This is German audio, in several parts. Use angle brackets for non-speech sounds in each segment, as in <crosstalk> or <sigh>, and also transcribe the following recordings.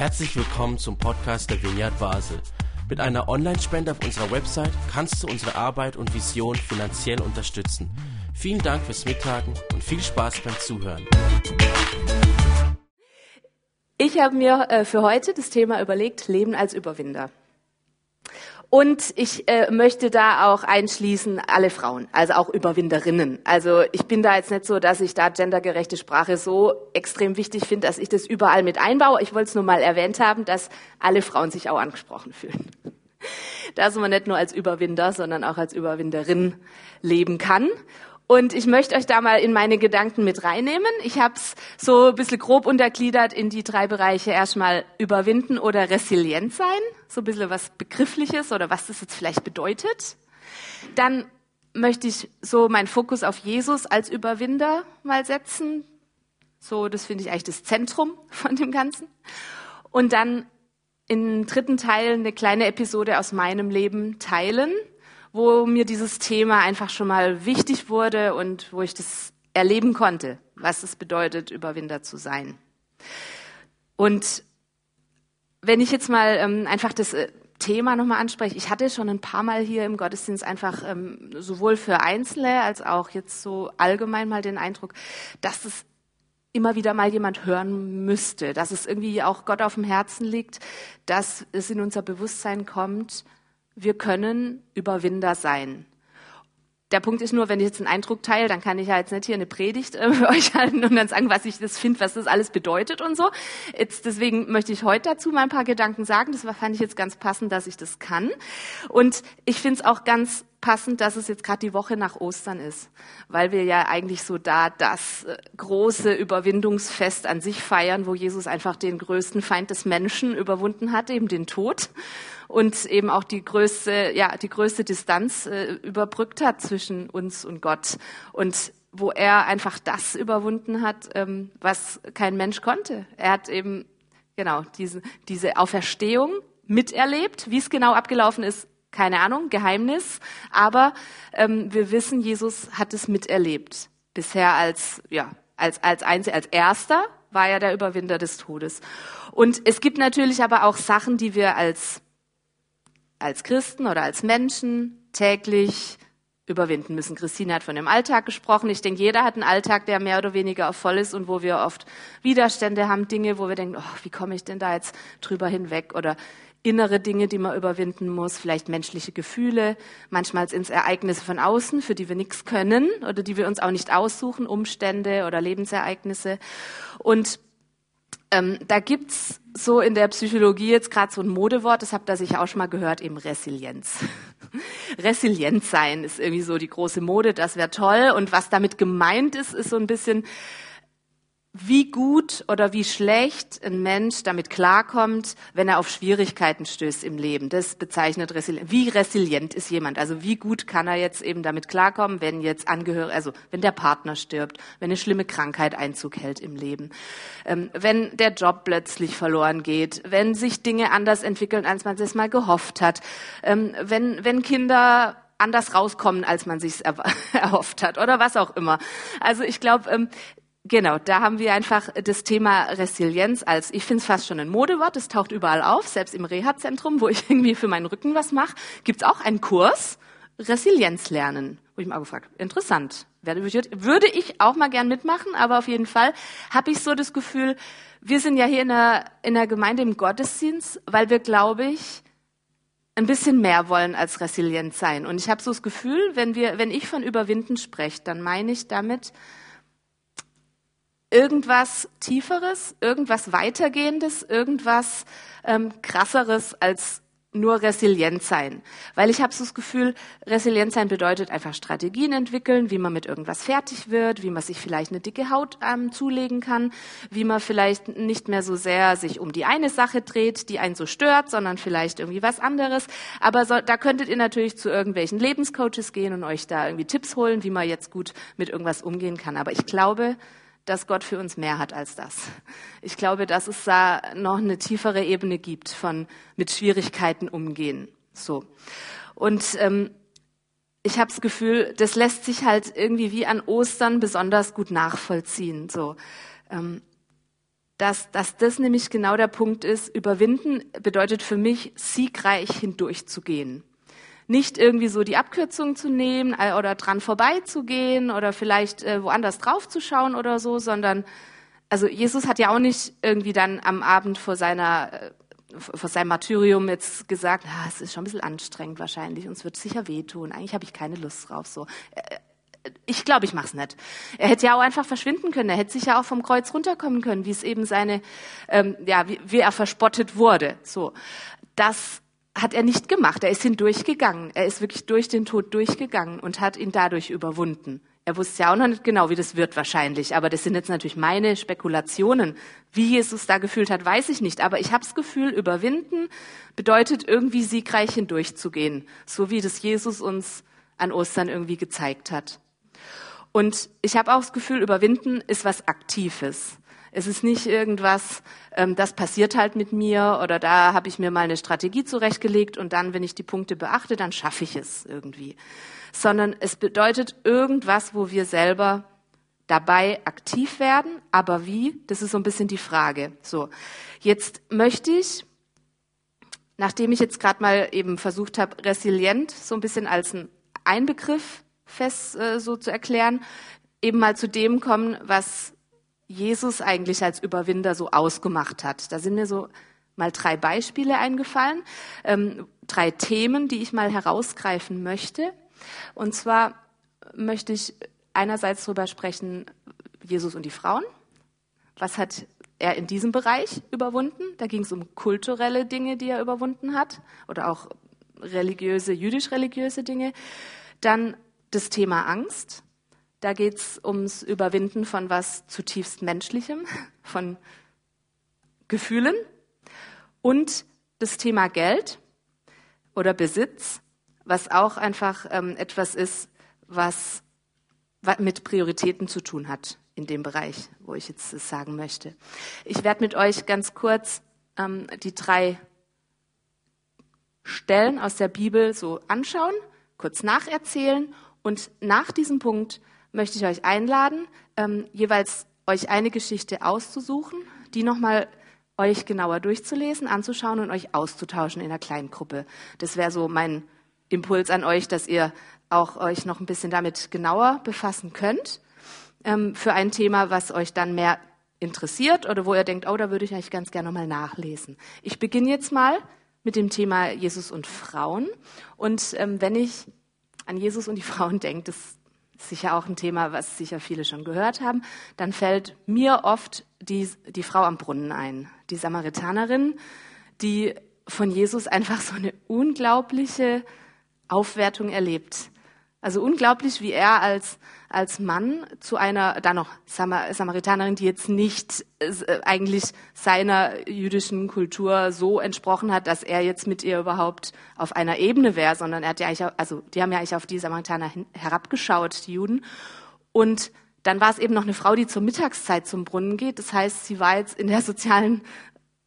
Herzlich willkommen zum Podcast der Vineyard Basel. Mit einer Online-Spende auf unserer Website kannst du unsere Arbeit und Vision finanziell unterstützen. Vielen Dank fürs Mittagen und viel Spaß beim Zuhören. Ich habe mir äh, für heute das Thema überlegt, Leben als Überwinder. Und ich äh, möchte da auch einschließen alle Frauen, also auch Überwinderinnen. Also ich bin da jetzt nicht so, dass ich da gendergerechte Sprache so extrem wichtig finde, dass ich das überall mit einbaue. Ich wollte es nur mal erwähnt haben, dass alle Frauen sich auch angesprochen fühlen. <laughs> Dass man nicht nur als Überwinder, sondern auch als Überwinderin leben kann. Und ich möchte euch da mal in meine Gedanken mit reinnehmen. Ich habe es so ein bisschen grob untergliedert in die drei Bereiche. Erstmal überwinden oder resilient sein. So ein bisschen was Begriffliches oder was das jetzt vielleicht bedeutet. Dann möchte ich so meinen Fokus auf Jesus als Überwinder mal setzen. So, das finde ich eigentlich das Zentrum von dem Ganzen. Und dann im dritten Teil eine kleine Episode aus meinem Leben teilen wo mir dieses Thema einfach schon mal wichtig wurde und wo ich das erleben konnte, was es bedeutet, Überwinder zu sein. Und wenn ich jetzt mal ähm, einfach das äh, Thema nochmal anspreche, ich hatte schon ein paar Mal hier im Gottesdienst einfach ähm, sowohl für Einzelne als auch jetzt so allgemein mal den Eindruck, dass es immer wieder mal jemand hören müsste, dass es irgendwie auch Gott auf dem Herzen liegt, dass es in unser Bewusstsein kommt, wir können Überwinder sein. Der Punkt ist nur, wenn ich jetzt einen Eindruck teile, dann kann ich ja jetzt nicht hier eine Predigt äh, <laughs> für euch halten und dann sagen, was ich das finde, was das alles bedeutet und so. Jetzt, deswegen möchte ich heute dazu mal ein paar Gedanken sagen. Das fand ich jetzt ganz passend, dass ich das kann. Und ich finde es auch ganz passend, dass es jetzt gerade die Woche nach Ostern ist, weil wir ja eigentlich so da das äh, große Überwindungsfest an sich feiern, wo Jesus einfach den größten Feind des Menschen überwunden hat, eben den Tod und eben auch die größte, ja, die größte Distanz äh, überbrückt hat zwischen uns und Gott und wo er einfach das überwunden hat, ähm, was kein Mensch konnte. Er hat eben genau diese, diese Auferstehung miterlebt. Wie es genau abgelaufen ist, keine Ahnung, Geheimnis. Aber ähm, wir wissen, Jesus hat es miterlebt. Bisher als, ja, als, als Einzel, als Erster war er der Überwinder des Todes. Und es gibt natürlich aber auch Sachen, die wir als als Christen oder als Menschen täglich überwinden müssen. Christine hat von dem Alltag gesprochen. Ich denke, jeder hat einen Alltag, der mehr oder weniger voll ist und wo wir oft Widerstände haben, Dinge, wo wir denken, oh, wie komme ich denn da jetzt drüber hinweg? Oder innere Dinge, die man überwinden muss, vielleicht menschliche Gefühle, manchmal sind es Ereignisse von außen, für die wir nichts können oder die wir uns auch nicht aussuchen, Umstände oder Lebensereignisse. Und ähm, da gibt's so in der Psychologie jetzt gerade so ein Modewort, das habt ihr sicher auch schon mal gehört, eben Resilienz. <laughs> Resilient sein ist irgendwie so die große Mode, das wäre toll. Und was damit gemeint ist, ist so ein bisschen wie gut oder wie schlecht ein Mensch damit klarkommt, wenn er auf Schwierigkeiten stößt im Leben. Das bezeichnet resilient. Wie resilient ist jemand? Also wie gut kann er jetzt eben damit klarkommen, wenn jetzt Angehörige, also wenn der Partner stirbt, wenn eine schlimme Krankheit Einzug hält im Leben, ähm, wenn der Job plötzlich verloren geht, wenn sich Dinge anders entwickeln, als man es mal gehofft hat, ähm, wenn, wenn Kinder anders rauskommen, als man sich <laughs> erhofft hat oder was auch immer. Also ich glaube, ähm, Genau, da haben wir einfach das Thema Resilienz als, ich finde es fast schon ein Modewort, das taucht überall auf, selbst im Reha-Zentrum, wo ich <laughs> irgendwie für meinen Rücken was mache, gibt's auch einen Kurs, Resilienz lernen. Wo ich mal gefragt, interessant, würde ich auch mal gern mitmachen, aber auf jeden Fall habe ich so das Gefühl, wir sind ja hier in der, in der Gemeinde im Gottesdienst, weil wir, glaube ich, ein bisschen mehr wollen als resilient sein. Und ich habe so das Gefühl, wenn wir, wenn ich von Überwinden spreche, dann meine ich damit, irgendwas Tieferes, irgendwas Weitergehendes, irgendwas ähm, Krasseres als nur resilient sein. Weil ich habe so das Gefühl, resilient sein bedeutet einfach Strategien entwickeln, wie man mit irgendwas fertig wird, wie man sich vielleicht eine dicke Haut ähm, zulegen kann, wie man vielleicht nicht mehr so sehr sich um die eine Sache dreht, die einen so stört, sondern vielleicht irgendwie was anderes. Aber so, da könntet ihr natürlich zu irgendwelchen Lebenscoaches gehen und euch da irgendwie Tipps holen, wie man jetzt gut mit irgendwas umgehen kann. Aber ich glaube, dass Gott für uns mehr hat als das. Ich glaube, dass es da noch eine tiefere Ebene gibt von mit Schwierigkeiten umgehen. So. Und ähm, ich habe das Gefühl, das lässt sich halt irgendwie wie an Ostern besonders gut nachvollziehen. So. Ähm, dass, dass das nämlich genau der Punkt ist. Überwinden bedeutet für mich, siegreich hindurchzugehen. Nicht irgendwie so die Abkürzung zu nehmen äh, oder dran vorbeizugehen oder vielleicht äh, woanders draufzuschauen oder so, sondern also Jesus hat ja auch nicht irgendwie dann am Abend vor seiner äh, vor seinem Martyrium jetzt gesagt, ah, es ist schon ein bisschen anstrengend wahrscheinlich und es wird sicher wehtun. Eigentlich habe ich keine Lust drauf. So, äh, ich glaube, ich mach's nicht. Er hätte ja auch einfach verschwinden können. Er hätte sich ja auch vom Kreuz runterkommen können, wie es eben seine, ähm, ja, wie, wie er verspottet wurde. So, das hat er nicht gemacht. Er ist hindurchgegangen. Er ist wirklich durch den Tod durchgegangen und hat ihn dadurch überwunden. Er wusste ja auch noch nicht genau, wie das wird wahrscheinlich. Aber das sind jetzt natürlich meine Spekulationen. Wie Jesus da gefühlt hat, weiß ich nicht. Aber ich habe das Gefühl, überwinden bedeutet irgendwie siegreich hindurchzugehen. So wie das Jesus uns an Ostern irgendwie gezeigt hat. Und ich habe auch das Gefühl, überwinden ist was Aktives. Es ist nicht irgendwas, ähm, das passiert halt mit mir oder da habe ich mir mal eine Strategie zurechtgelegt und dann, wenn ich die Punkte beachte, dann schaffe ich es irgendwie. Sondern es bedeutet irgendwas, wo wir selber dabei aktiv werden. Aber wie? Das ist so ein bisschen die Frage. So, jetzt möchte ich, nachdem ich jetzt gerade mal eben versucht habe, resilient so ein bisschen als ein Einbegriff fest äh, so zu erklären, eben mal zu dem kommen, was Jesus eigentlich als Überwinder so ausgemacht hat. Da sind mir so mal drei Beispiele eingefallen, ähm, drei Themen, die ich mal herausgreifen möchte. Und zwar möchte ich einerseits darüber sprechen, Jesus und die Frauen. Was hat er in diesem Bereich überwunden? Da ging es um kulturelle Dinge, die er überwunden hat, oder auch religiöse, jüdisch-religiöse Dinge. Dann das Thema Angst. Da geht es ums Überwinden von was zutiefst Menschlichem, <laughs> von Gefühlen. Und das Thema Geld oder Besitz, was auch einfach ähm, etwas ist, was mit Prioritäten zu tun hat in dem Bereich, wo ich jetzt sagen möchte. Ich werde mit euch ganz kurz ähm, die drei Stellen aus der Bibel so anschauen, kurz nacherzählen und nach diesem Punkt möchte ich euch einladen, ähm, jeweils euch eine Geschichte auszusuchen, die nochmal euch genauer durchzulesen, anzuschauen und euch auszutauschen in einer kleinen Gruppe. Das wäre so mein Impuls an euch, dass ihr auch euch noch ein bisschen damit genauer befassen könnt ähm, für ein Thema, was euch dann mehr interessiert oder wo ihr denkt, oh, da würde ich eigentlich ganz gerne nochmal nachlesen. Ich beginne jetzt mal mit dem Thema Jesus und Frauen. Und ähm, wenn ich an Jesus und die Frauen denkt, das sicher auch ein Thema, was sicher viele schon gehört haben, dann fällt mir oft die, die Frau am Brunnen ein, die Samaritanerin, die von Jesus einfach so eine unglaubliche Aufwertung erlebt. Also unglaublich, wie er als, als Mann zu einer, da noch Samaritanerin, die jetzt nicht äh, eigentlich seiner jüdischen Kultur so entsprochen hat, dass er jetzt mit ihr überhaupt auf einer Ebene wäre, sondern er hat ja eigentlich, also die haben ja eigentlich auf die Samaritaner herabgeschaut, die Juden. Und dann war es eben noch eine Frau, die zur Mittagszeit zum Brunnen geht. Das heißt, sie war jetzt in der sozialen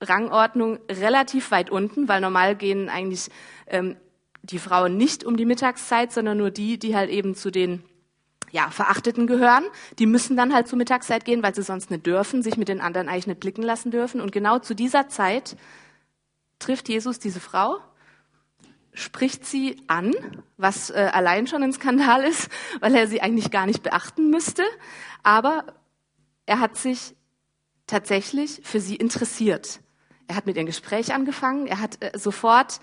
Rangordnung relativ weit unten, weil normal gehen eigentlich ähm, die Frauen nicht um die Mittagszeit, sondern nur die, die halt eben zu den ja, Verachteten gehören. Die müssen dann halt zur Mittagszeit gehen, weil sie sonst nicht dürfen, sich mit den anderen eigentlich nicht blicken lassen dürfen. Und genau zu dieser Zeit trifft Jesus diese Frau, spricht sie an, was äh, allein schon ein Skandal <laughs> ist, weil er sie eigentlich gar nicht beachten müsste. Aber er hat sich tatsächlich für sie interessiert. Er hat mit ihr ein Gespräch angefangen. Er hat äh, sofort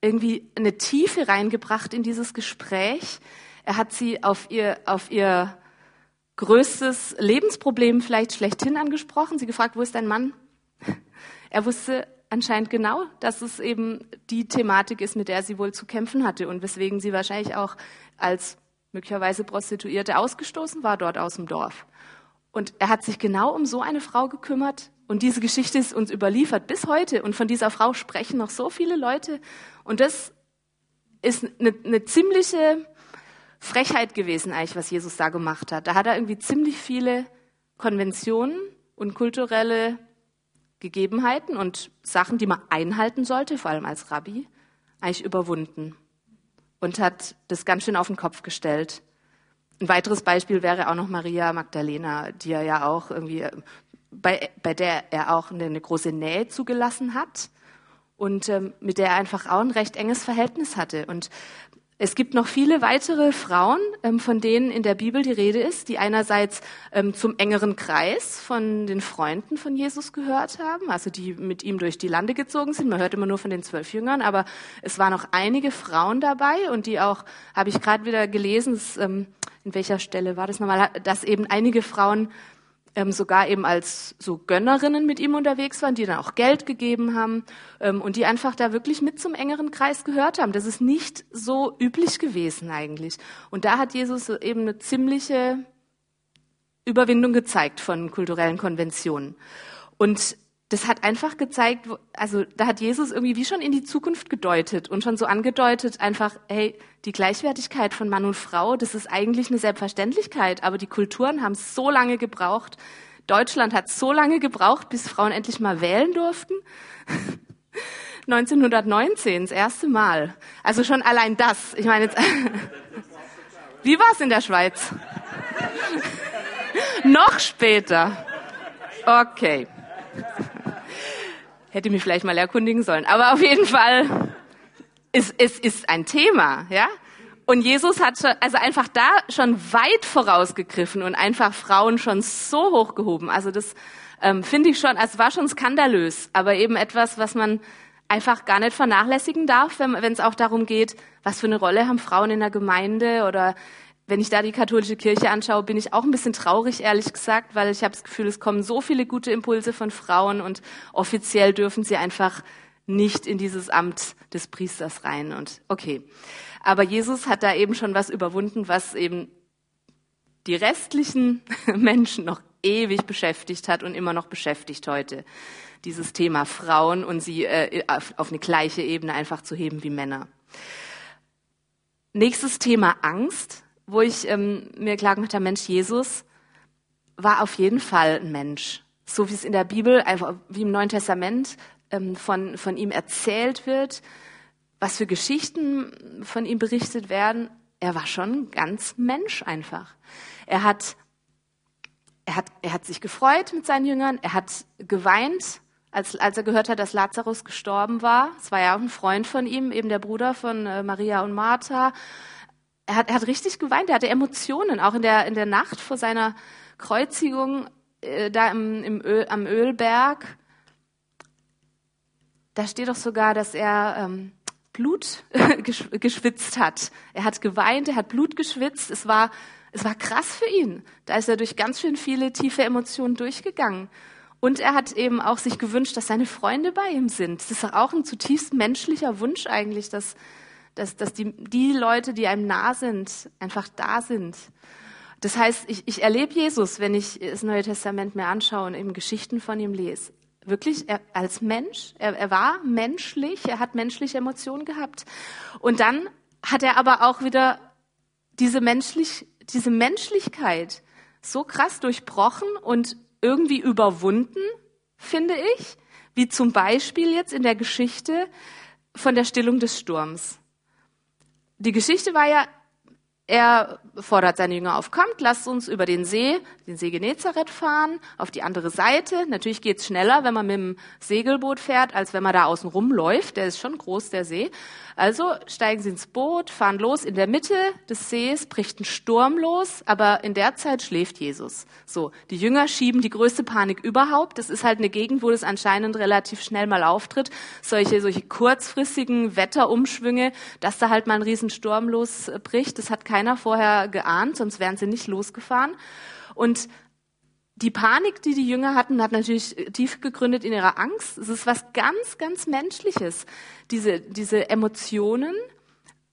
irgendwie eine Tiefe reingebracht in dieses Gespräch. Er hat sie auf ihr, auf ihr größtes Lebensproblem vielleicht schlechthin angesprochen. Sie gefragt, wo ist dein Mann? Er wusste anscheinend genau, dass es eben die Thematik ist, mit der sie wohl zu kämpfen hatte und weswegen sie wahrscheinlich auch als möglicherweise Prostituierte ausgestoßen war dort aus dem Dorf. Und er hat sich genau um so eine Frau gekümmert, und diese Geschichte ist uns überliefert bis heute. Und von dieser Frau sprechen noch so viele Leute. Und das ist eine, eine ziemliche Frechheit gewesen, eigentlich, was Jesus da gemacht hat. Da hat er irgendwie ziemlich viele Konventionen und kulturelle Gegebenheiten und Sachen, die man einhalten sollte, vor allem als Rabbi, eigentlich überwunden und hat das ganz schön auf den Kopf gestellt. Ein weiteres Beispiel wäre auch noch Maria Magdalena, die er ja auch irgendwie bei, bei der er auch eine, eine große Nähe zugelassen hat und ähm, mit der er einfach auch ein recht enges Verhältnis hatte. Und es gibt noch viele weitere Frauen, ähm, von denen in der Bibel die Rede ist, die einerseits ähm, zum engeren Kreis von den Freunden von Jesus gehört haben, also die mit ihm durch die Lande gezogen sind. Man hört immer nur von den zwölf Jüngern, aber es waren auch einige Frauen dabei und die auch, habe ich gerade wieder gelesen, ähm, in welcher Stelle war das nochmal, dass eben einige Frauen ähm, sogar eben als so Gönnerinnen mit ihm unterwegs waren, die dann auch Geld gegeben haben ähm, und die einfach da wirklich mit zum engeren Kreis gehört haben. Das ist nicht so üblich gewesen eigentlich. Und da hat Jesus eben eine ziemliche Überwindung gezeigt von kulturellen Konventionen. Und das hat einfach gezeigt, also da hat Jesus irgendwie wie schon in die Zukunft gedeutet und schon so angedeutet, einfach, hey, die Gleichwertigkeit von Mann und Frau, das ist eigentlich eine Selbstverständlichkeit, aber die Kulturen haben so lange gebraucht. Deutschland hat so lange gebraucht, bis Frauen endlich mal wählen durften. <laughs> 1919, das erste Mal. Also schon allein das. Ich meine jetzt, <laughs> wie war es in der Schweiz? <laughs> Noch später. Okay. Hätte mich vielleicht mal erkundigen sollen. Aber auf jeden Fall, es, es ist ein Thema, ja. Und Jesus hat schon, also einfach da schon weit vorausgegriffen und einfach Frauen schon so hochgehoben. Also das ähm, finde ich schon, also war schon skandalös, aber eben etwas, was man einfach gar nicht vernachlässigen darf, wenn es auch darum geht, was für eine Rolle haben Frauen in der Gemeinde oder wenn ich da die katholische Kirche anschaue, bin ich auch ein bisschen traurig, ehrlich gesagt, weil ich habe das Gefühl, es kommen so viele gute Impulse von Frauen und offiziell dürfen sie einfach nicht in dieses Amt des Priesters rein. Und okay. Aber Jesus hat da eben schon was überwunden, was eben die restlichen <laughs> Menschen noch ewig beschäftigt hat und immer noch beschäftigt heute. Dieses Thema Frauen und sie äh, auf, eine gleiche Ebene einfach zu heben wie Männer. Nächstes Thema Angst wo ich ähm, mir klar gemacht habe, Mensch, Jesus war auf jeden Fall ein Mensch. So wie es in der Bibel, einfach wie im Neuen Testament ähm, von, von ihm erzählt wird, was für Geschichten von ihm berichtet werden. Er war schon ganz Mensch einfach. Er hat, er hat, er hat sich gefreut mit seinen Jüngern. Er hat geweint, als, als er gehört hat, dass Lazarus gestorben war. Es war ja auch ein Freund von ihm, eben der Bruder von äh, Maria und Martha er hat, er hat richtig geweint, er hatte Emotionen, auch in der, in der Nacht vor seiner Kreuzigung äh, da im, im Öl, am Ölberg. Da steht doch sogar, dass er ähm, Blut <laughs> geschwitzt hat. Er hat geweint, er hat Blut geschwitzt. Es war, es war krass für ihn. Da ist er durch ganz schön viele tiefe Emotionen durchgegangen. Und er hat eben auch sich gewünscht, dass seine Freunde bei ihm sind. Das ist auch ein zutiefst menschlicher Wunsch eigentlich, dass, dass, dass die, die Leute, die einem nah sind, einfach da sind. Das heißt, ich, ich erlebe Jesus, wenn ich das Neue Testament mir anschaue und eben Geschichten von ihm lese. Wirklich er, als Mensch. Er, er war menschlich, er hat menschliche Emotionen gehabt. Und dann hat er aber auch wieder diese, menschlich, diese Menschlichkeit so krass durchbrochen und irgendwie überwunden, finde ich, wie zum Beispiel jetzt in der Geschichte von der Stillung des Sturms die Geschichte war ja, er fordert seine Jünger auf, kommt, lasst uns über den See, den See Genezareth fahren, auf die andere Seite. Natürlich geht's schneller, wenn man mit dem Segelboot fährt, als wenn man da außen rumläuft. Der ist schon groß, der See. Also steigen sie ins Boot, fahren los. In der Mitte des Sees bricht ein Sturm los, aber in der Zeit schläft Jesus. So, die Jünger schieben die größte Panik überhaupt. Das ist halt eine Gegend, wo das anscheinend relativ schnell mal auftritt. Solche, solche kurzfristigen Wetterumschwünge, dass da halt mal ein Riesensturm losbricht. Das hat keiner vorher geahnt, sonst wären sie nicht losgefahren. Und die Panik, die die Jünger hatten, hat natürlich tief gegründet in ihrer Angst. Es ist was ganz, ganz Menschliches. Diese, diese Emotionen,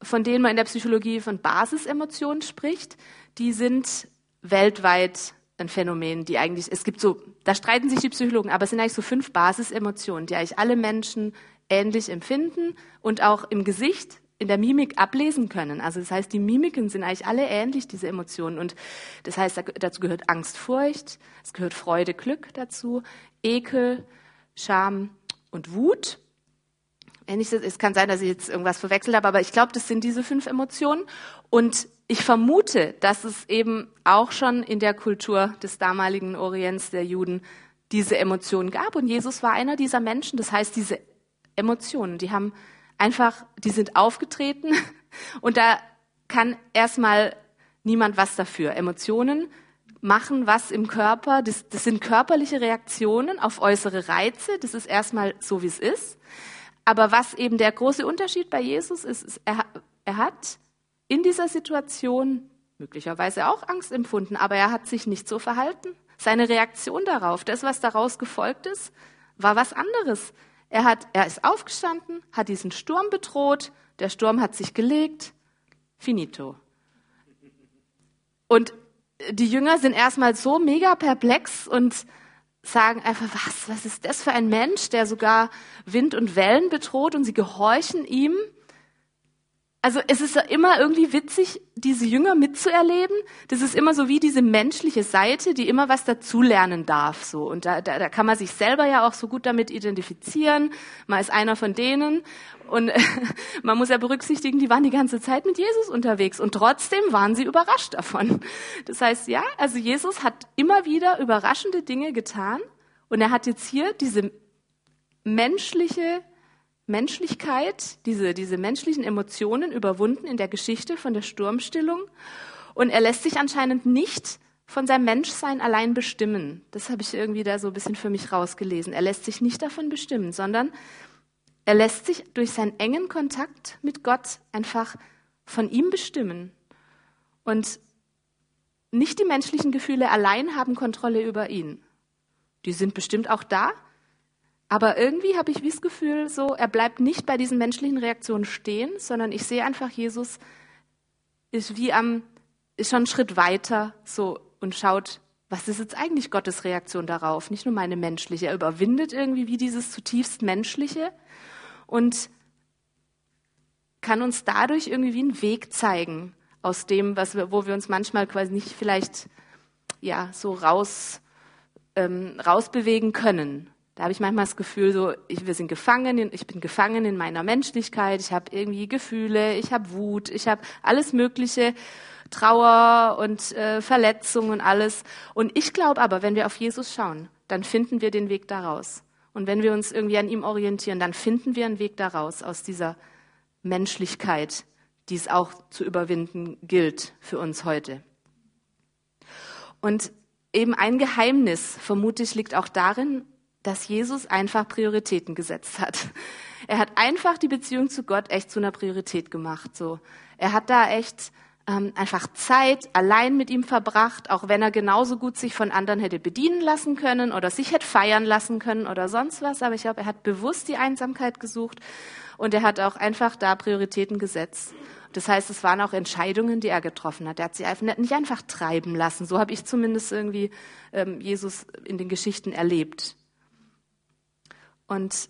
von denen man in der Psychologie von Basisemotionen spricht, die sind weltweit ein Phänomen, die eigentlich, es gibt so, da streiten sich die Psychologen, aber es sind eigentlich so fünf Basisemotionen, die eigentlich alle Menschen ähnlich empfinden und auch im Gesicht in der Mimik ablesen können. Also das heißt, die Mimiken sind eigentlich alle ähnlich, diese Emotionen. Und das heißt, dazu gehört Angst, Furcht, es gehört Freude, Glück dazu, Ekel, Scham und Wut. Es kann sein, dass ich jetzt irgendwas verwechselt habe, aber ich glaube, das sind diese fünf Emotionen. Und ich vermute, dass es eben auch schon in der Kultur des damaligen Orients der Juden diese Emotionen gab. Und Jesus war einer dieser Menschen. Das heißt, diese Emotionen, die haben einfach, die sind aufgetreten <laughs> und da kann erstmal niemand was dafür. Emotionen machen was im Körper. Das, das sind körperliche Reaktionen auf äußere Reize. Das ist erstmal so, wie es ist. Aber was eben der große Unterschied bei Jesus ist, ist er, er hat in dieser Situation möglicherweise auch Angst empfunden, aber er hat sich nicht so verhalten. Seine Reaktion darauf, das, was daraus gefolgt ist, war was anderes. Er, hat, er ist aufgestanden, hat diesen Sturm bedroht, der Sturm hat sich gelegt, finito. Und die Jünger sind erstmal so mega perplex und sagen einfach, was, was ist das für ein Mensch, der sogar Wind und Wellen bedroht und sie gehorchen ihm. Also es ist immer irgendwie witzig, diese Jünger mitzuerleben. Das ist immer so wie diese menschliche Seite, die immer was dazulernen darf. So und da, da, da kann man sich selber ja auch so gut damit identifizieren. Man ist einer von denen und <laughs> man muss ja berücksichtigen, die waren die ganze Zeit mit Jesus unterwegs und trotzdem waren sie überrascht davon. Das heißt, ja, also Jesus hat immer wieder überraschende Dinge getan und er hat jetzt hier diese menschliche Menschlichkeit, diese, diese menschlichen Emotionen überwunden in der Geschichte von der Sturmstillung. Und er lässt sich anscheinend nicht von seinem Menschsein allein bestimmen. Das habe ich irgendwie da so ein bisschen für mich rausgelesen. Er lässt sich nicht davon bestimmen, sondern er lässt sich durch seinen engen Kontakt mit Gott einfach von ihm bestimmen. Und nicht die menschlichen Gefühle allein haben Kontrolle über ihn. Die sind bestimmt auch da, aber irgendwie habe ich wie das Gefühl, so, er bleibt nicht bei diesen menschlichen Reaktionen stehen, sondern ich sehe einfach, Jesus ist wie am, ist schon einen Schritt weiter, so, und schaut, was ist jetzt eigentlich Gottes Reaktion darauf? Nicht nur meine menschliche. Er überwindet irgendwie wie dieses zutiefst menschliche und kann uns dadurch irgendwie wie einen Weg zeigen aus dem, was wir, wo wir uns manchmal quasi nicht vielleicht, ja, so raus, ähm, rausbewegen können. Da habe ich manchmal das Gefühl, so, ich, wir sind gefangen, in, ich bin gefangen in meiner Menschlichkeit, ich habe irgendwie Gefühle, ich habe Wut, ich habe alles Mögliche, Trauer und äh, Verletzung und alles. Und ich glaube aber, wenn wir auf Jesus schauen, dann finden wir den Weg daraus. Und wenn wir uns irgendwie an ihm orientieren, dann finden wir einen Weg daraus, aus dieser Menschlichkeit, die es auch zu überwinden gilt für uns heute. Und eben ein Geheimnis, vermute ich, liegt auch darin, dass Jesus einfach Prioritäten gesetzt hat. Er hat einfach die Beziehung zu Gott echt zu einer Priorität gemacht. So, er hat da echt ähm, einfach Zeit allein mit ihm verbracht, auch wenn er genauso gut sich von anderen hätte bedienen lassen können oder sich hätte feiern lassen können oder sonst was. Aber ich glaube, er hat bewusst die Einsamkeit gesucht und er hat auch einfach da Prioritäten gesetzt. Das heißt, es waren auch Entscheidungen, die er getroffen hat. Er hat sie nicht einfach treiben lassen. So habe ich zumindest irgendwie ähm, Jesus in den Geschichten erlebt. Und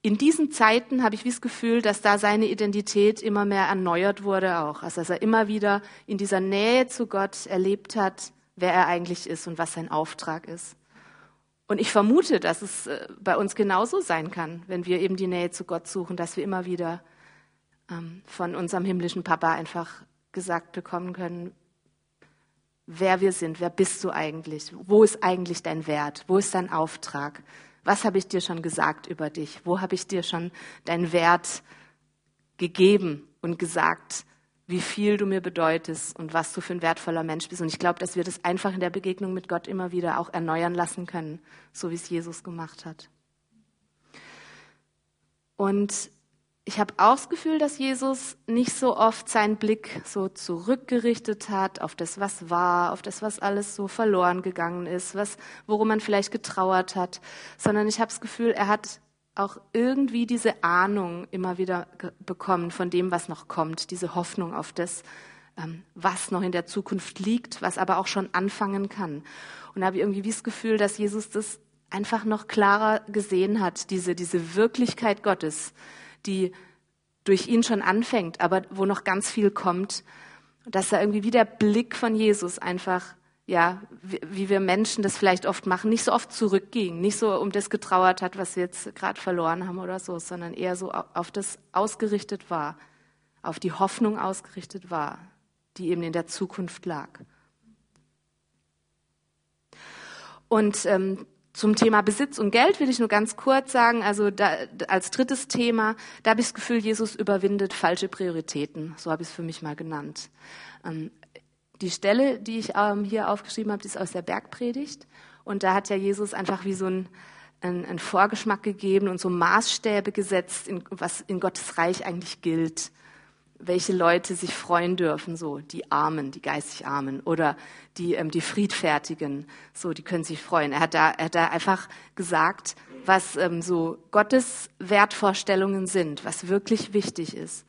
in diesen Zeiten habe ich das Gefühl, dass da seine Identität immer mehr erneuert wurde auch. Also dass er immer wieder in dieser Nähe zu Gott erlebt hat, wer er eigentlich ist und was sein Auftrag ist. Und ich vermute, dass es äh, bei uns genauso sein kann, wenn wir eben die Nähe zu Gott suchen, dass wir immer wieder ähm, von unserem himmlischen Papa einfach gesagt bekommen können, wer wir sind, wer bist du eigentlich, wo ist eigentlich dein Wert, wo ist dein Auftrag, was habe ich dir schon gesagt über dich? Wo habe ich dir schon deinen Wert gegeben und gesagt, wie viel du mir bedeutest und was du für ein wertvoller Mensch bist? Und ich glaube, dass wir das einfach in der Begegnung mit Gott immer wieder auch erneuern lassen können, so wie es Jesus gemacht hat. Und ich habe auch das Gefühl, dass Jesus nicht so oft seinen Blick so zurückgerichtet hat auf das, was war, auf das, was alles so verloren gegangen ist, was, worum man vielleicht getrauert hat, sondern ich habe das Gefühl, er hat auch irgendwie diese Ahnung immer wieder bekommen von dem, was noch kommt, diese Hoffnung auf das, ähm, was noch in der Zukunft liegt, was aber auch schon anfangen kann. Und da habe ich irgendwie das Gefühl, dass Jesus das einfach noch klarer gesehen hat, diese, diese Wirklichkeit Gottes die durch ihn schon anfängt, aber wo noch ganz viel kommt, dass da irgendwie wie der Blick von Jesus einfach, ja, wie, wie wir Menschen das vielleicht oft machen, nicht so oft zurückging, nicht so um das getrauert hat, was wir jetzt gerade verloren haben oder so, sondern eher so auf das ausgerichtet war, auf die Hoffnung ausgerichtet war, die eben in der Zukunft lag. Und ähm, zum Thema Besitz und Geld will ich nur ganz kurz sagen, also da, als drittes Thema, da habe ich das Gefühl, Jesus überwindet falsche Prioritäten. So habe ich es für mich mal genannt. Ähm, die Stelle, die ich ähm, hier aufgeschrieben habe, die ist aus der Bergpredigt. Und da hat ja Jesus einfach wie so ein, ein, ein Vorgeschmack gegeben und so Maßstäbe gesetzt, in, was in Gottes Reich eigentlich gilt. Welche Leute sich freuen dürfen, so die Armen, die geistig Armen oder die, ähm, die Friedfertigen, so die können sich freuen. Er hat da, er hat da einfach gesagt, was ähm, so Gottes Wertvorstellungen sind, was wirklich wichtig ist.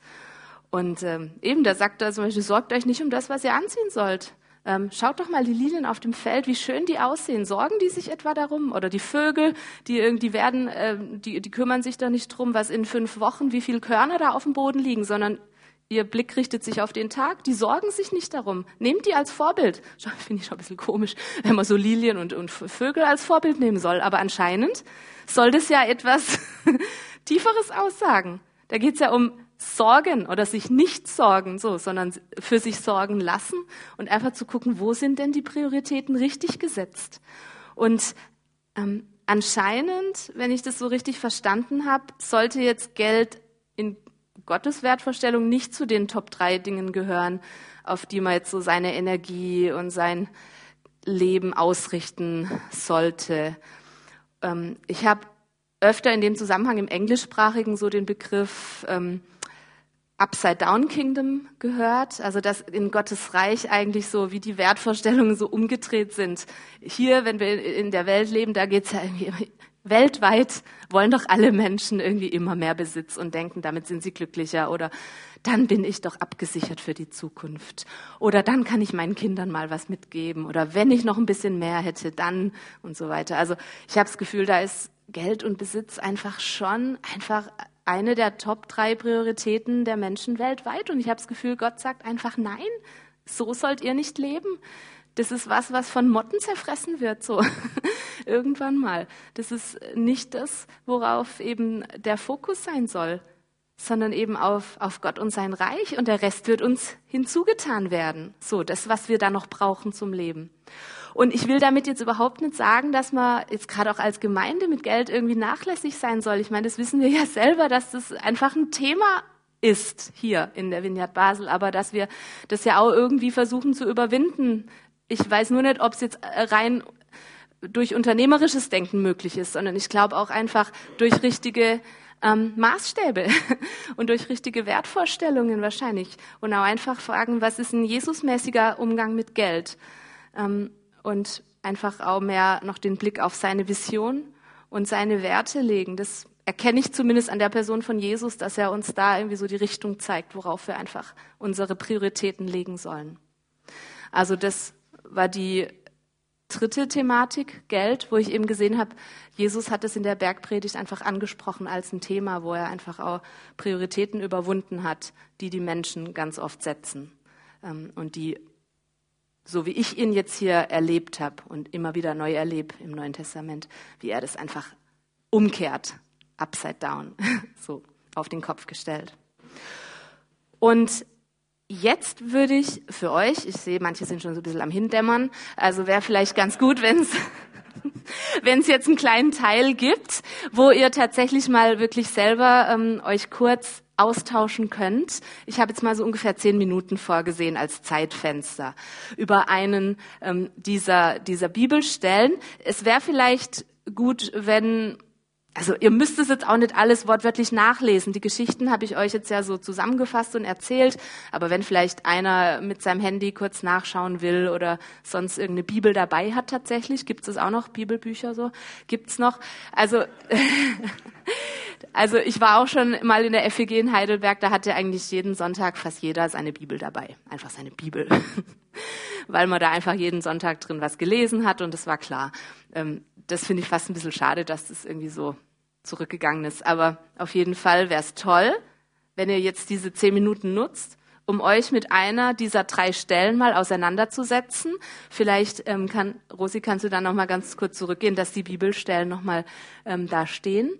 Und ähm, eben, da sagt er zum Beispiel, sorgt euch nicht um das, was ihr anziehen sollt. Ähm, schaut doch mal die Lilien auf dem Feld, wie schön die aussehen. Sorgen die sich etwa darum? Oder die Vögel, die irgendwie werden, äh, die, die kümmern sich da nicht drum, was in fünf Wochen, wie viel Körner da auf dem Boden liegen, sondern ihr Blick richtet sich auf den Tag. Die sorgen sich nicht darum. Nehmt die als Vorbild. <laughs> Finde ich schon ein bisschen komisch, wenn man so Lilien und, und Vögel als Vorbild nehmen soll. Aber anscheinend soll das ja etwas <laughs> Tieferes aussagen. Da geht es ja um sorgen oder sich nicht sorgen, so, sondern für sich sorgen lassen und einfach zu gucken, wo sind denn die Prioritäten richtig gesetzt? Und ähm, anscheinend, wenn ich das so richtig verstanden habe, sollte jetzt Geld in Gottes Wertvorstellung nicht zu den Top drei Dingen gehören, auf die man jetzt so seine Energie und sein Leben ausrichten sollte. Ähm, ich habe öfter in dem Zusammenhang im Englischsprachigen so den Begriff ähm, Upside-Down Kingdom gehört, also dass in Gottes Reich eigentlich so wie die Wertvorstellungen so umgedreht sind. Hier, wenn wir in der Welt leben, da geht's ja irgendwie weltweit wollen doch alle Menschen irgendwie immer mehr Besitz und denken, damit sind sie glücklicher oder dann bin ich doch abgesichert für die Zukunft oder dann kann ich meinen Kindern mal was mitgeben oder wenn ich noch ein bisschen mehr hätte, dann und so weiter. Also ich habe das Gefühl, da ist Geld und Besitz einfach schon einfach eine der Top drei Prioritäten der Menschen weltweit. Und ich habe das Gefühl, Gott sagt einfach nein, so sollt ihr nicht leben. Das ist was, was von Motten zerfressen wird, so irgendwann mal. Das ist nicht das, worauf eben der Fokus sein soll, sondern eben auf, auf Gott und sein Reich und der Rest wird uns hinzugetan werden. So, das, was wir da noch brauchen zum Leben. Und ich will damit jetzt überhaupt nicht sagen, dass man jetzt gerade auch als Gemeinde mit Geld irgendwie nachlässig sein soll. Ich meine, das wissen wir ja <laughs> selber, dass das einfach ein Thema ist hier in der Vineyard Basel, aber dass wir das ja auch irgendwie versuchen zu überwinden. Ich weiß nur nicht, ob es jetzt rein durch unternehmerisches Denken möglich ist, sondern ich glaube auch einfach durch richtige ähm, Maßstäbe <laughs> und durch richtige Wertvorstellungen wahrscheinlich. Und auch einfach fragen, was ist ein Jesusmäßiger Umgang mit Geld? Ähm, und einfach auch mehr noch den Blick auf seine Vision und seine Werte legen. Das erkenne ich zumindest an der Person von Jesus, dass er uns da irgendwie so die Richtung zeigt, worauf wir einfach unsere Prioritäten legen sollen. Also das war die dritte Thematik, Geld, wo ich eben gesehen habe, Jesus hat es in der Bergpredigt einfach angesprochen als ein Thema, wo er einfach auch Prioritäten überwunden hat, die die Menschen ganz oft setzen ähm, und die so wie ich ihn jetzt hier erlebt habe und immer wieder neu erlebe im Neuen Testament, wie er das einfach umkehrt, upside down, <laughs> so auf den Kopf gestellt. Und jetzt würde ich für euch, ich sehe, manche sind schon so ein bisschen am Hindämmern, also wäre vielleicht ganz gut, wenn es <laughs> wenn es jetzt einen kleinen Teil gibt, wo ihr tatsächlich mal wirklich selber ähm, euch kurz austauschen könnt. Ich habe jetzt mal so ungefähr zehn Minuten vorgesehen als Zeitfenster über einen ähm, dieser, dieser Bibelstellen. Es wäre vielleicht gut, wenn also ihr müsst es jetzt auch nicht alles wortwörtlich nachlesen. Die Geschichten habe ich euch jetzt ja so zusammengefasst und erzählt. Aber wenn vielleicht einer mit seinem Handy kurz nachschauen will oder sonst irgendeine Bibel dabei hat tatsächlich, gibt es auch noch Bibelbücher so? Gibt's noch? Also <laughs> Also ich war auch schon mal in der FEG in Heidelberg, da hatte eigentlich jeden Sonntag fast jeder seine Bibel dabei. Einfach seine Bibel. <laughs> Weil man da einfach jeden Sonntag drin was gelesen hat und das war klar. Ähm, das finde ich fast ein bisschen schade, dass das irgendwie so zurückgegangen ist. Aber auf jeden Fall wäre es toll, wenn ihr jetzt diese zehn Minuten nutzt, um euch mit einer dieser drei Stellen mal auseinanderzusetzen. Vielleicht ähm, kann Rosi, kannst du dann noch mal ganz kurz zurückgehen, dass die Bibelstellen noch mal ähm, da stehen.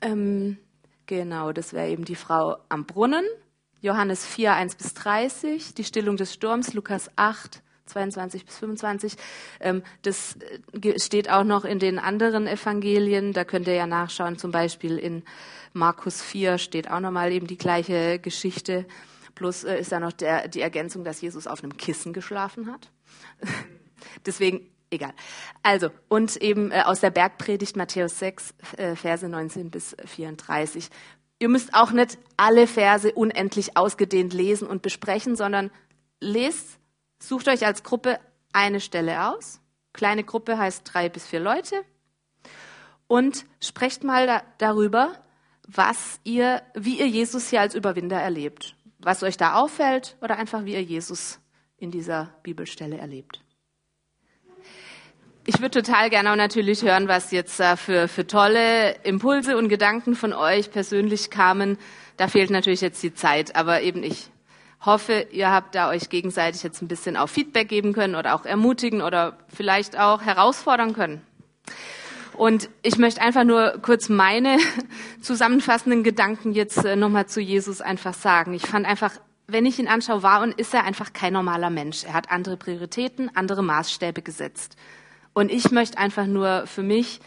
Ähm, genau, das wäre eben die Frau am Brunnen. Johannes 4, 1 bis 30, die Stillung des Sturms, Lukas 8, 22 bis 25. Ähm, das äh, steht auch noch in den anderen Evangelien. Da könnt ihr ja nachschauen. Zum Beispiel in Markus 4 steht auch nochmal eben die gleiche Geschichte. Plus äh, ist da noch der, die Ergänzung, dass Jesus auf einem Kissen geschlafen hat. <laughs> Deswegen egal. Also, und eben äh, aus der Bergpredigt Matthäus 6, äh, Verse 19 bis 34. Ihr müsst auch nicht alle Verse unendlich ausgedehnt lesen und besprechen, sondern lest, sucht euch als Gruppe eine Stelle aus. Kleine Gruppe heißt drei bis vier Leute. Und sprecht mal da, darüber, was ihr, wie ihr Jesus hier als Überwinder erlebt. Was euch da auffällt oder einfach wie ihr Jesus in dieser Bibelstelle erlebt. Ich würde total gerne auch natürlich hören, was jetzt für, für tolle Impulse und Gedanken von euch persönlich kamen. Da fehlt natürlich jetzt die Zeit, aber eben ich hoffe, ihr habt da euch gegenseitig jetzt ein bisschen auch Feedback geben können oder auch ermutigen oder vielleicht auch herausfordern können. Und ich möchte einfach nur kurz meine <laughs> zusammenfassenden Gedanken jetzt äh, nochmal zu Jesus einfach sagen. Ich fand einfach, wenn ich ihn anschaue, war und ist er einfach kein normaler Mensch. Er hat andere Prioritäten, andere Maßstäbe gesetzt. Und ich möchte einfach nur für mich,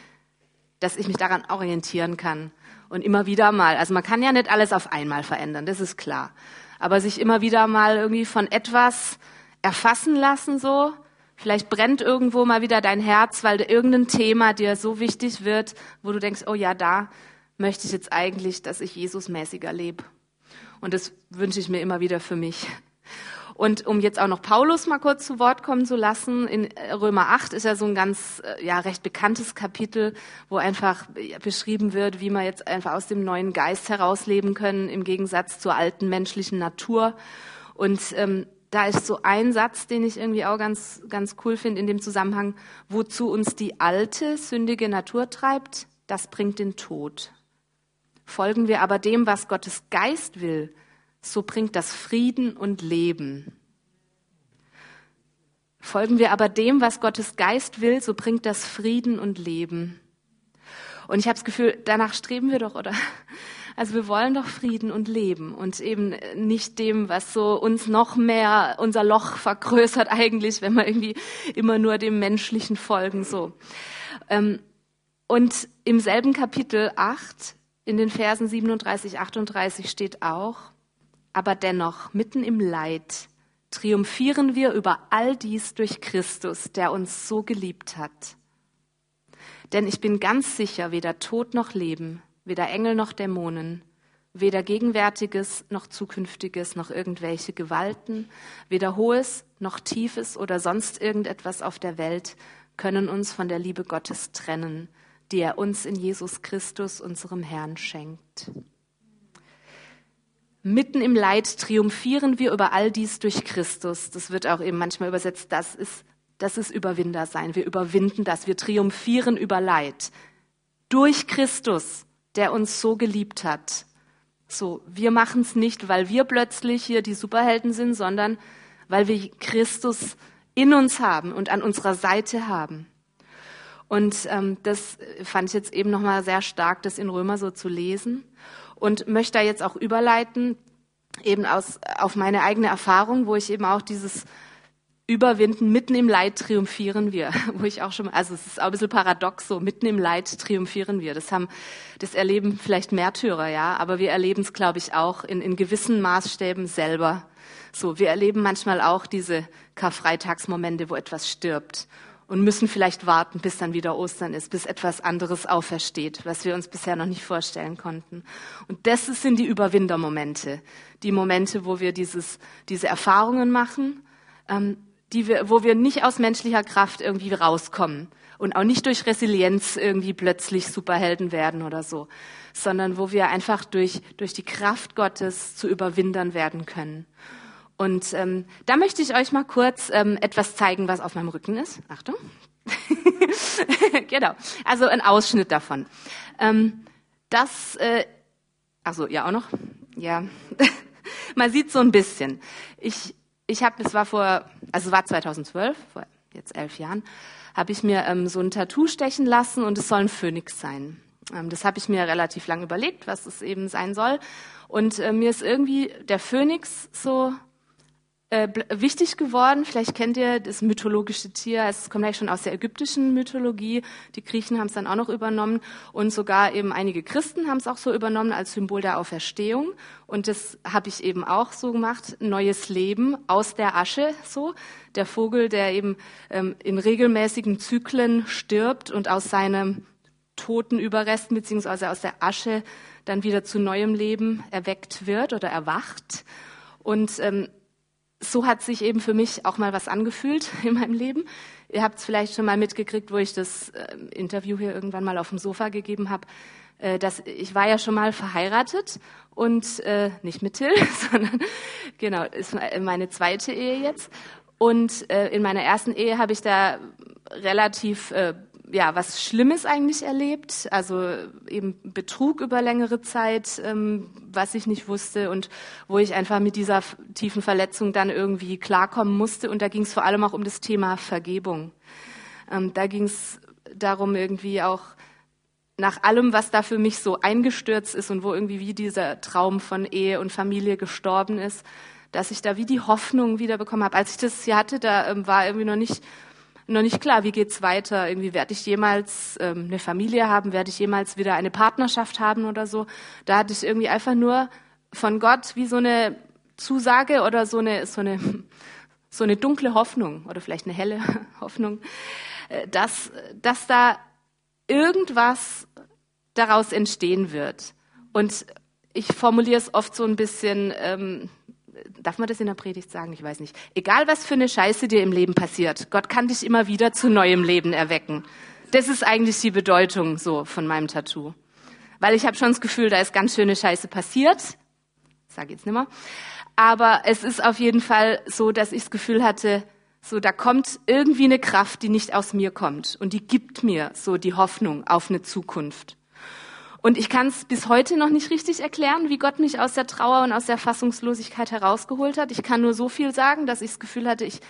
dass ich mich daran orientieren kann. Und immer wieder mal, also man kann ja nicht alles auf einmal verändern, das ist klar. Aber sich immer wieder mal irgendwie von etwas erfassen lassen, so. Vielleicht brennt irgendwo mal wieder dein Herz, weil irgendein Thema dir so wichtig wird, wo du denkst, oh ja, da möchte ich jetzt eigentlich, dass ich Jesus mäßiger lebe. Und das wünsche ich mir immer wieder für mich. Und um jetzt auch noch Paulus mal kurz zu Wort kommen zu lassen, in Römer 8 ist ja so ein ganz, äh, ja, recht bekanntes Kapitel, wo einfach beschrieben wird, wie man jetzt einfach aus dem neuen Geist herausleben können, im Gegensatz zur alten menschlichen Natur. Und ähm, da ist so ein Satz, den ich irgendwie auch ganz, ganz cool finde in dem Zusammenhang, wozu uns die alte, sündige Natur treibt, das bringt den Tod. Folgen wir aber dem, was Gottes Geist will, so bringt das Frieden und Leben. Folgen wir aber dem, was Gottes Geist will, so bringt das Frieden und Leben. Und ich habe das Gefühl, danach streben wir doch, oder? Also wir wollen doch Frieden und Leben und eben nicht dem, was so uns noch mehr unser Loch vergrößert eigentlich, wenn wir irgendwie immer nur dem Menschlichen folgen, so. Ähm, und im selben Kapitel 8, in den Versen 37, 38 steht auch, aber dennoch, mitten im Leid, triumphieren wir über all dies durch Christus, der uns so geliebt hat. Denn ich bin ganz sicher, weder Tod noch Leben, weder Engel noch Dämonen, weder Gegenwärtiges noch Zukünftiges noch irgendwelche Gewalten, weder Hohes noch Tiefes oder sonst irgendetwas auf der Welt können uns von der Liebe Gottes trennen, die er uns in Jesus Christus, unserem Herrn, schenkt. Mitten im Leid triumphieren wir über all dies durch Christus. Das wird auch eben manchmal übersetzt, das ist, das ist Überwinder sein. Wir überwinden das. Wir triumphieren über Leid. Durch Christus, der uns so geliebt hat. So, wir machen es nicht, weil wir plötzlich hier die Superhelden sind, sondern weil wir Christus in uns haben und an unserer Seite haben. Und ähm, das fand ich jetzt eben nochmal sehr stark, das in Römer so zu lesen und möchte da jetzt auch überleiten, eben aus, auf meine eigene Erfahrung, wo ich eben auch dieses Überwinden, mitten im Leid triumphieren wir, <laughs> wo ich auch schon, also es ist auch ein bisschen paradox so, mitten im Leid triumphieren wir. Das haben, das erleben vielleicht Märtyrer, ja, aber wir erleben es, glaube ich, auch in, in gewissen Maßstäben selber. So, wir erleben manchmal auch diese Karfreitagsmomente, wo etwas stirbt und müssen vielleicht warten, bis dann wieder Ostern ist, bis etwas anderes aufersteht, was wir uns bisher noch nicht vorstellen konnten. Und das sind die Überwindermomente, die Momente, wo wir dieses, diese Erfahrungen machen, ähm, die wir, wo wir nicht aus menschlicher Kraft irgendwie rauskommen und auch nicht durch Resilienz irgendwie plötzlich Superhelden werden oder so, sondern wo wir einfach durch, durch die Kraft Gottes zu Überwindern werden können. Und ähm, da möchte ich euch mal kurz ähm, etwas zeigen, was auf meinem Rücken ist. Achtung. <laughs> genau. Also ein Ausschnitt davon. Ähm, das, äh, also ja auch noch. Ja, <laughs> man sieht so ein bisschen. Ich, ich habe, es war vor, also es war 2012, vor jetzt elf Jahren, habe ich mir ähm, so ein Tattoo stechen lassen und es soll ein Phönix sein. Ähm, das habe ich mir relativ lang überlegt, was es eben sein soll. Und äh, mir ist irgendwie der Phönix so äh, wichtig geworden. Vielleicht kennt ihr das mythologische Tier. Es kommt eigentlich schon aus der ägyptischen Mythologie. Die Griechen haben es dann auch noch übernommen und sogar eben einige Christen haben es auch so übernommen als Symbol der Auferstehung. Und das habe ich eben auch so gemacht. Neues Leben aus der Asche, so. Der Vogel, der eben ähm, in regelmäßigen Zyklen stirbt und aus seinem toten Überresten beziehungsweise aus der Asche dann wieder zu neuem Leben erweckt wird oder erwacht. Und ähm, so hat sich eben für mich auch mal was angefühlt <laughs> in meinem Leben. Ihr habt es vielleicht schon mal mitgekriegt, wo ich das äh, Interview hier irgendwann mal auf dem Sofa gegeben habe. Äh, dass ich war ja schon mal verheiratet und äh, nicht mit Till, <laughs> sondern genau ist meine zweite Ehe jetzt. Und äh, in meiner ersten Ehe habe ich da relativ äh, ja, was Schlimmes eigentlich erlebt, also eben Betrug über längere Zeit, ähm, was ich nicht wusste und wo ich einfach mit dieser tiefen Verletzung dann irgendwie klarkommen musste. Und da ging es vor allem auch um das Thema Vergebung. Ähm, da ging es darum, irgendwie auch nach allem, was da für mich so eingestürzt ist und wo irgendwie wie dieser Traum von Ehe und Familie gestorben ist, dass ich da wie die Hoffnung wiederbekommen habe. Als ich das hier hatte, da ähm, war irgendwie noch nicht noch nicht klar, wie geht's weiter? Irgendwie werde ich jemals ähm, eine Familie haben? Werde ich jemals wieder eine Partnerschaft haben oder so? Da hatte ich irgendwie einfach nur von Gott wie so eine Zusage oder so eine so eine <laughs> so eine dunkle Hoffnung oder vielleicht eine helle <laughs> Hoffnung, äh, dass dass da irgendwas daraus entstehen wird. Und ich formuliere es oft so ein bisschen ähm, darf man das in der Predigt sagen? Ich weiß nicht. Egal was für eine Scheiße dir im Leben passiert, Gott kann dich immer wieder zu neuem Leben erwecken. Das ist eigentlich die Bedeutung so von meinem Tattoo. Weil ich habe schon das Gefühl, da ist ganz schöne Scheiße passiert. Sag jetzt nimmer. Aber es ist auf jeden Fall so, dass ich das Gefühl hatte, so da kommt irgendwie eine Kraft, die nicht aus mir kommt und die gibt mir so die Hoffnung auf eine Zukunft. Und ich kann es bis heute noch nicht richtig erklären, wie Gott mich aus der Trauer und aus der Fassungslosigkeit herausgeholt hat. Ich kann nur so viel sagen, dass ich das Gefühl hatte, ich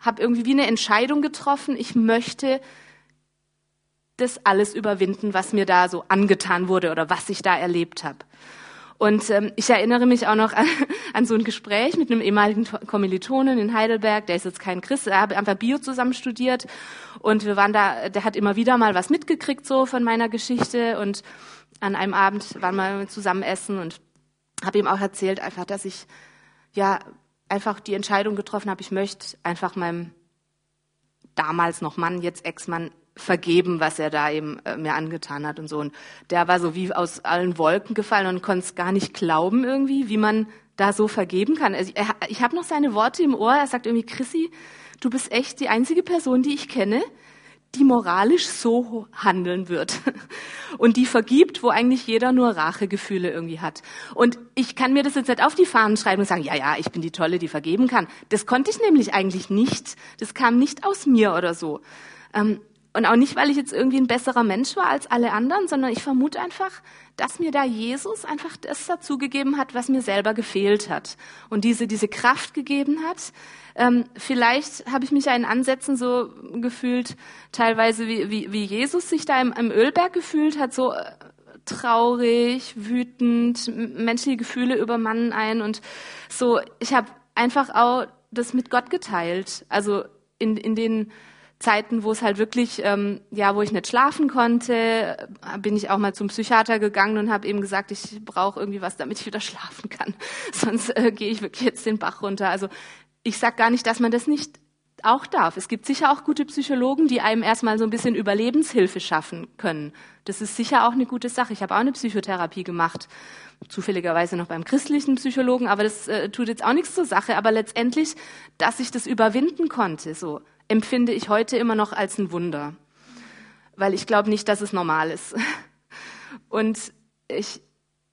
habe irgendwie wie eine Entscheidung getroffen. Ich möchte das alles überwinden, was mir da so angetan wurde oder was ich da erlebt habe. Und ähm, ich erinnere mich auch noch an, <laughs> an so ein Gespräch mit einem ehemaligen Kommilitonen in Heidelberg, der ist jetzt kein Christ, er hat einfach Bio zusammen studiert und wir waren da, der hat immer wieder mal was mitgekriegt so von meiner Geschichte und an einem Abend waren wir zusammen essen und habe ihm auch erzählt, einfach, dass ich ja einfach die Entscheidung getroffen habe, ich möchte einfach meinem damals noch Mann, jetzt Ex-Mann vergeben, was er da eben äh, mir angetan hat und so. Und der war so wie aus allen Wolken gefallen und konnte es gar nicht glauben irgendwie, wie man da so vergeben kann. Also ich, ich habe noch seine Worte im Ohr. Er sagt irgendwie, Chrissy, du bist echt die einzige Person, die ich kenne, die moralisch so handeln wird <laughs> und die vergibt, wo eigentlich jeder nur Rachegefühle irgendwie hat. Und ich kann mir das jetzt nicht auf die Fahnen schreiben und sagen, ja, ja, ich bin die Tolle, die vergeben kann. Das konnte ich nämlich eigentlich nicht. Das kam nicht aus mir oder so. Ähm, und auch nicht, weil ich jetzt irgendwie ein besserer Mensch war als alle anderen, sondern ich vermute einfach, dass mir da Jesus einfach das dazugegeben hat, was mir selber gefehlt hat. Und diese, diese Kraft gegeben hat. Ähm, vielleicht habe ich mich ja in Ansätzen so gefühlt, teilweise wie, wie, wie Jesus sich da im, im Ölberg gefühlt hat, so äh, traurig, wütend, menschliche Gefühle übermannen ein und so. Ich habe einfach auch das mit Gott geteilt. Also in, in den Zeiten, wo es halt wirklich, ähm, ja, wo ich nicht schlafen konnte, bin ich auch mal zum Psychiater gegangen und habe eben gesagt, ich brauche irgendwie was, damit ich wieder <laughs> schlafen kann. <laughs> Sonst äh, gehe ich wirklich jetzt den Bach runter. Also ich sag gar nicht, dass man das nicht auch darf. Es gibt sicher auch gute Psychologen, die einem erstmal so ein bisschen Überlebenshilfe schaffen können. Das ist sicher auch eine gute Sache. Ich habe auch eine Psychotherapie gemacht, zufälligerweise noch beim christlichen Psychologen, aber das äh, tut jetzt auch nichts zur Sache. Aber letztendlich, dass ich das überwinden konnte, so empfinde ich heute immer noch als ein Wunder, weil ich glaube nicht, dass es normal ist. <laughs> Und ich,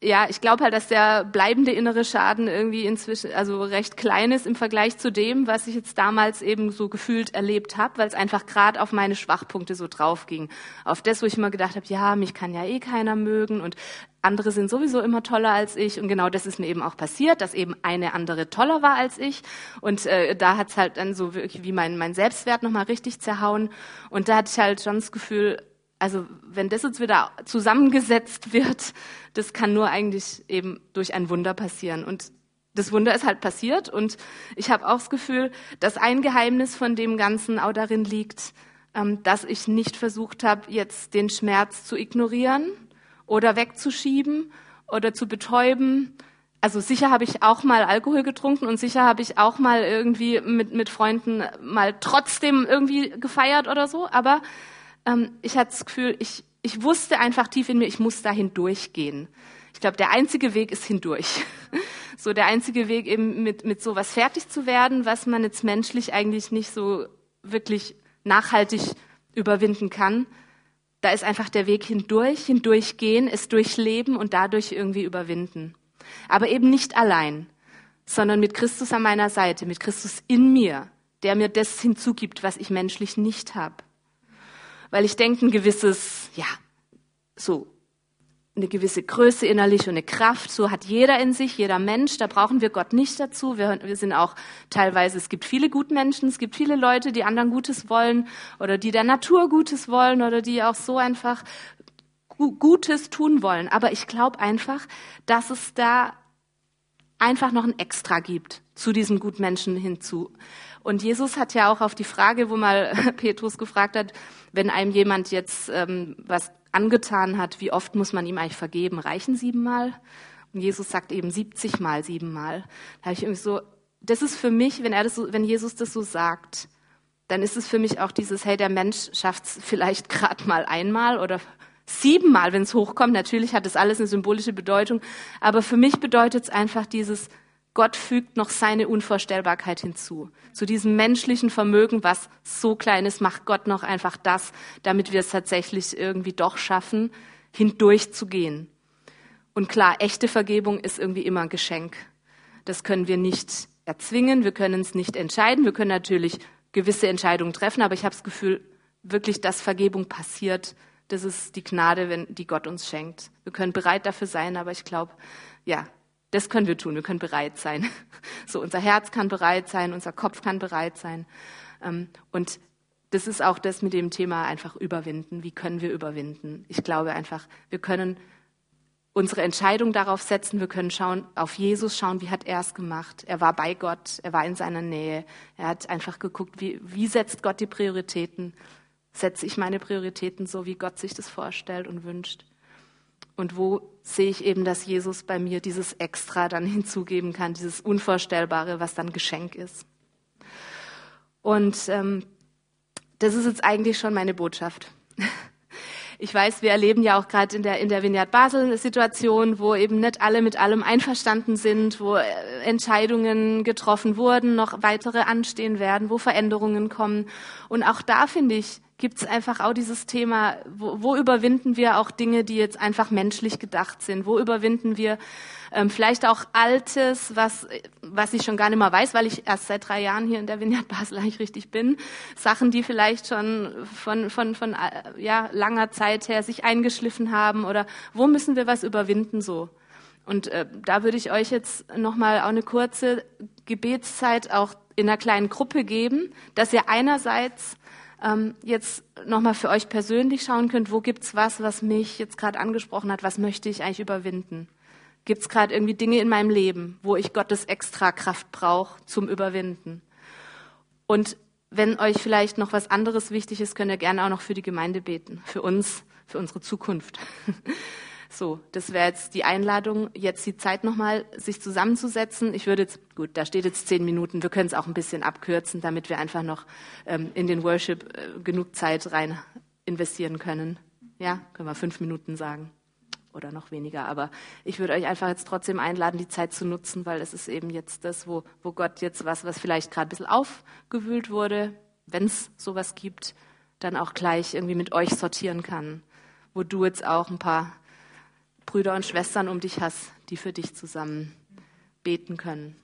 ja, ich glaube halt, dass der bleibende innere Schaden irgendwie inzwischen also recht klein ist im Vergleich zu dem, was ich jetzt damals eben so gefühlt erlebt habe, weil es einfach gerade auf meine Schwachpunkte so drauf ging. Auf das, wo ich immer gedacht habe, ja, mich kann ja eh keiner mögen und andere sind sowieso immer toller als ich. Und genau das ist mir eben auch passiert, dass eben eine andere toller war als ich. Und äh, da hat's halt dann so wirklich wie mein, mein Selbstwert nochmal richtig zerhauen. Und da hatte ich halt schon das Gefühl, also wenn das jetzt wieder zusammengesetzt wird, das kann nur eigentlich eben durch ein Wunder passieren. Und das Wunder ist halt passiert und ich habe auch das Gefühl, dass ein Geheimnis von dem Ganzen auch darin liegt, ähm, dass ich nicht versucht habe, jetzt den Schmerz zu ignorieren oder wegzuschieben oder zu betäuben. Also sicher habe ich auch mal Alkohol getrunken und sicher habe ich auch mal irgendwie mit, mit Freunden mal trotzdem irgendwie gefeiert oder so, aber ähm, ich hatte das Gefühl, ich, ich wusste einfach tief in mir, ich muss da hindurchgehen. Ich glaube, der einzige Weg ist hindurch. <laughs> So der einzige Weg eben mit, mit sowas fertig zu werden, was man jetzt menschlich eigentlich nicht so wirklich nachhaltig überwinden kann. Da ist einfach der Weg hindurch, hindurchgehen, es durchleben und dadurch irgendwie überwinden. Aber eben nicht allein, sondern mit Christus an meiner Seite, mit Christus in mir, der mir das hinzugibt, was ich menschlich nicht habe. Weil ich denke, ein gewisses, ja, so eine gewisse Größe innerlich und eine Kraft. So hat jeder in sich, jeder Mensch. Da brauchen wir Gott nicht dazu. Wir, wir sind auch teilweise, es gibt viele gute Menschen, es gibt viele Leute, die anderen Gutes wollen oder die der Natur Gutes wollen oder die auch so einfach Gutes tun wollen. Aber ich glaube einfach, dass es da einfach noch ein Extra gibt zu diesem Gutmenschen hinzu. Und Jesus hat ja auch auf die Frage, wo mal <laughs> Petrus gefragt hat, wenn einem jemand jetzt ähm, was angetan hat, wie oft muss man ihm eigentlich vergeben? Reichen siebenmal? Und Jesus sagt eben 70 mal siebenmal. Da habe ich irgendwie so, das ist für mich, wenn er das so, wenn Jesus das so sagt, dann ist es für mich auch dieses, hey, der Mensch schafft es vielleicht gerade mal einmal oder siebenmal, wenn es hochkommt. Natürlich hat das alles eine symbolische Bedeutung, aber für mich bedeutet es einfach dieses, Gott fügt noch seine Unvorstellbarkeit hinzu. Zu diesem menschlichen Vermögen, was so klein ist, macht Gott noch einfach das, damit wir es tatsächlich irgendwie doch schaffen, hindurchzugehen. Und klar, echte Vergebung ist irgendwie immer ein Geschenk. Das können wir nicht erzwingen, wir können es nicht entscheiden. Wir können natürlich gewisse Entscheidungen treffen, aber ich habe das Gefühl, wirklich, dass Vergebung passiert, das ist die Gnade, wenn, die Gott uns schenkt. Wir können bereit dafür sein, aber ich glaube, ja, das können wir tun. Wir können bereit sein. <laughs> So, unser Herz kann bereit sein, unser Kopf kann bereit sein. Ähm, und das ist auch das mit dem Thema einfach überwinden. Wie können wir überwinden? Ich glaube einfach, wir können unsere Entscheidung darauf setzen. Wir können schauen, auf Jesus schauen, wie hat er es gemacht? Er war bei Gott, er war in seiner Nähe. Er hat einfach geguckt, wie, wie setzt Gott die Prioritäten? Setze ich meine Prioritäten so, wie Gott sich das vorstellt und wünscht? Und wo sehe ich eben, dass Jesus bei mir dieses Extra dann <laughs> hinzugeben kann, dieses Unvorstellbare, was dann Geschenk ist. Und ähm, das ist jetzt eigentlich schon meine Botschaft. <laughs> Ich weiß, wir erleben ja auch gerade in der, in der Vineyard Basel eine Situation, wo eben nicht alle mit allem einverstanden sind, wo äh, Entscheidungen getroffen wurden, noch weitere anstehen werden, wo Veränderungen kommen. Und auch da finde ich, gibt es einfach auch dieses Thema, wo, wo, überwinden wir auch Dinge, die jetzt einfach menschlich gedacht sind? Wo überwinden wir ähm, vielleicht auch Altes, was, was ich schon gar nicht mehr weiß, weil ich erst seit drei Jahren hier in der Vineyard Basel eigentlich richtig bin. Sachen, die vielleicht schon von, von, von äh, ja, langer Zeit her sich eingeschliffen haben oder wo müssen wir was überwinden so? Und äh, da würde ich euch jetzt nochmal auch eine kurze Gebetszeit auch in einer kleinen Gruppe geben, dass ihr einerseits ähm, jetzt nochmal für euch persönlich schauen könnt, wo gibt's was, was mich jetzt gerade angesprochen hat, was möchte ich eigentlich überwinden? Gibt's gerade irgendwie Dinge in meinem Leben, wo ich Gottes Extrakraft brauche zum Überwinden? Und wenn euch vielleicht noch was anderes wichtig ist, könnt ihr gerne auch noch für die Gemeinde beten, für uns, für unsere Zukunft. <laughs> So, das wäre jetzt die Einladung, jetzt die Zeit nochmal, sich zusammenzusetzen. Ich würde jetzt, gut, da steht jetzt zehn Minuten, wir können es auch ein bisschen abkürzen, damit wir einfach noch ähm, in den Worship äh, genug Zeit rein investieren können. Ja, können wir fünf Minuten sagen oder noch weniger. Aber ich würde euch einfach jetzt trotzdem einladen, die Zeit zu nutzen, weil es ist eben jetzt das, wo, wo Gott jetzt was, was vielleicht gerade ein bisschen aufgewühlt wurde, wenn es sowas gibt, dann auch gleich irgendwie mit euch sortieren kann. Wo du jetzt auch ein paar Brüder und Schwestern um dich hast, die für dich zusammen beten können.